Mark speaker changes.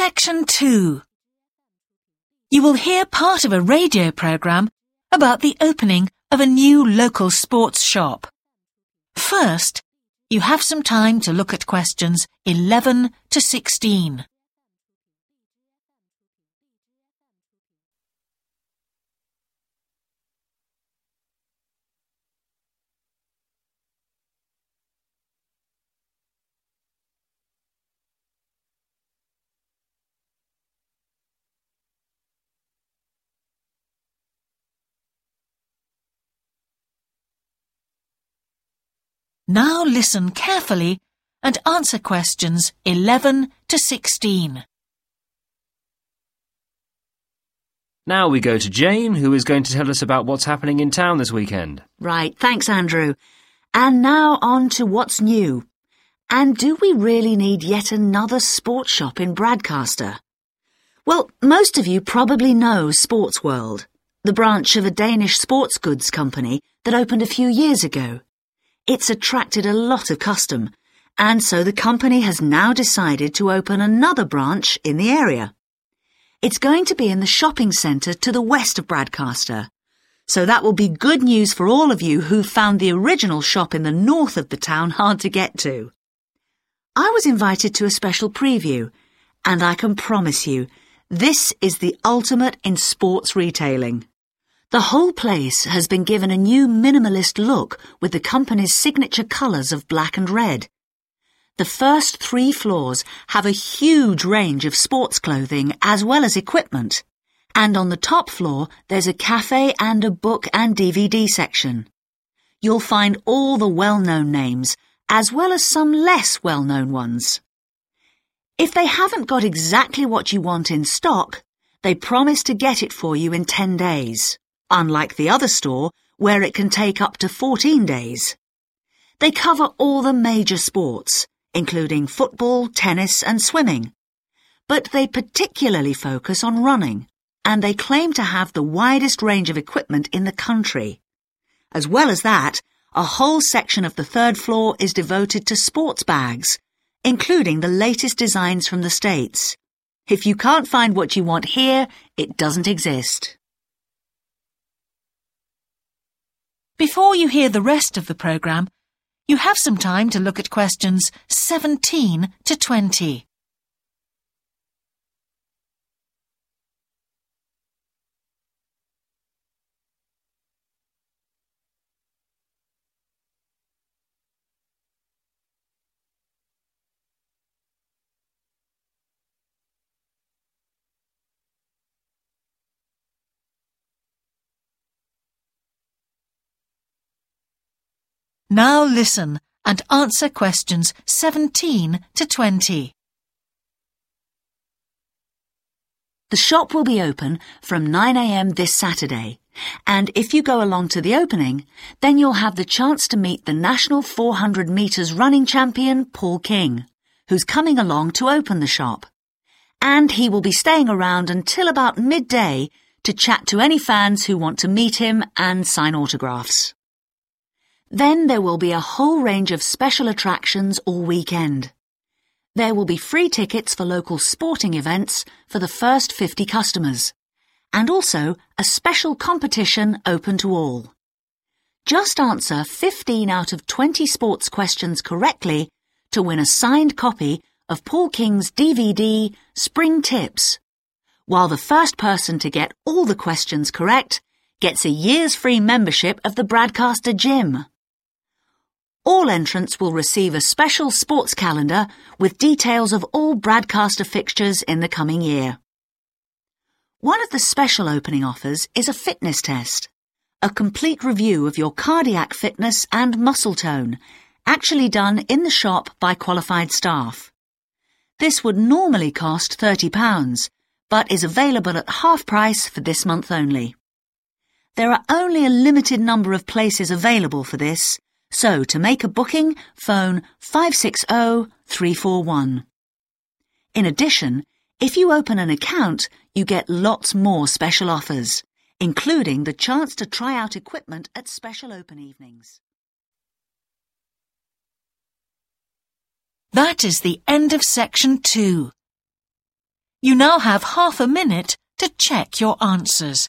Speaker 1: Section 2 You will hear part of a radio programme about the opening of a new local sports shop. First, you have some time to look at questions 11 to 16. Now listen carefully and answer questions 11 to 16.
Speaker 2: Now we go to Jane, who is going to tell us about what's happening in town this weekend.
Speaker 3: Right, thanks, Andrew. And now on to what's new. And do we really need yet another sports shop in Bradcaster? Well, most of you probably know Sports World, the branch of a Danish sports goods company that opened a few years ago. It's attracted a lot of custom, and so the company has now decided to open another branch in the area. It's going to be in the shopping centre to the west of Bradcaster. So that will be good news for all of you who found the original shop in the north of the town hard to get to. I was invited to a special preview, and I can promise you, this is the ultimate in sports retailing. The whole place has been given a new minimalist look with the company's signature colours of black and red. The first three floors have a huge range of sports clothing as well as equipment. And on the top floor, there's a cafe and a book and DVD section. You'll find all the well-known names, as well as some less well-known ones. If they haven't got exactly what you want in stock, they promise to get it for you in 10 days unlike the other store where it can take up to 14 days. They cover all the major sports, including football, tennis and swimming. But they particularly focus on running, and they claim to have the widest range of equipment in the country. As well as that, a whole section of the third floor is devoted to sports bags, including the latest designs from the States. If you can't find what you want here, it doesn't exist.
Speaker 1: Before you hear the rest of the programme, you have some time to look at questions 17 to 20. Now listen and answer questions 17 to 20.
Speaker 3: The shop will be open from 9am this Saturday. And if you go along to the opening, then you'll have the chance to meet the national 400 metres running champion, Paul King, who's coming along to open the shop. And he will be staying around until about midday to chat to any fans who want to meet him and sign autographs. Then there will be a whole range of special attractions all weekend. There will be free tickets for local sporting events for the first 50 customers, and also a special competition open to all. Just answer 15 out of 20 sports questions correctly to win a signed copy of Paul King's DVD Spring Tips, while the first person to get all the questions correct gets a year's free membership of the Bradcaster Gym. All entrants will receive a special sports calendar with details of all Bradcaster fixtures in the coming year. One of the special opening offers is a fitness test, a complete review of your cardiac fitness and muscle tone, actually done in the shop by qualified staff. This would normally cost £30, but is available at half price for this month only. There are only a limited number of places available for this, so to make a booking, phone 560-341. In addition, if you open an account, you get lots more special offers, including the chance to try out equipment at special open evenings.
Speaker 1: That is the end of section two. You now have half a minute to check your answers.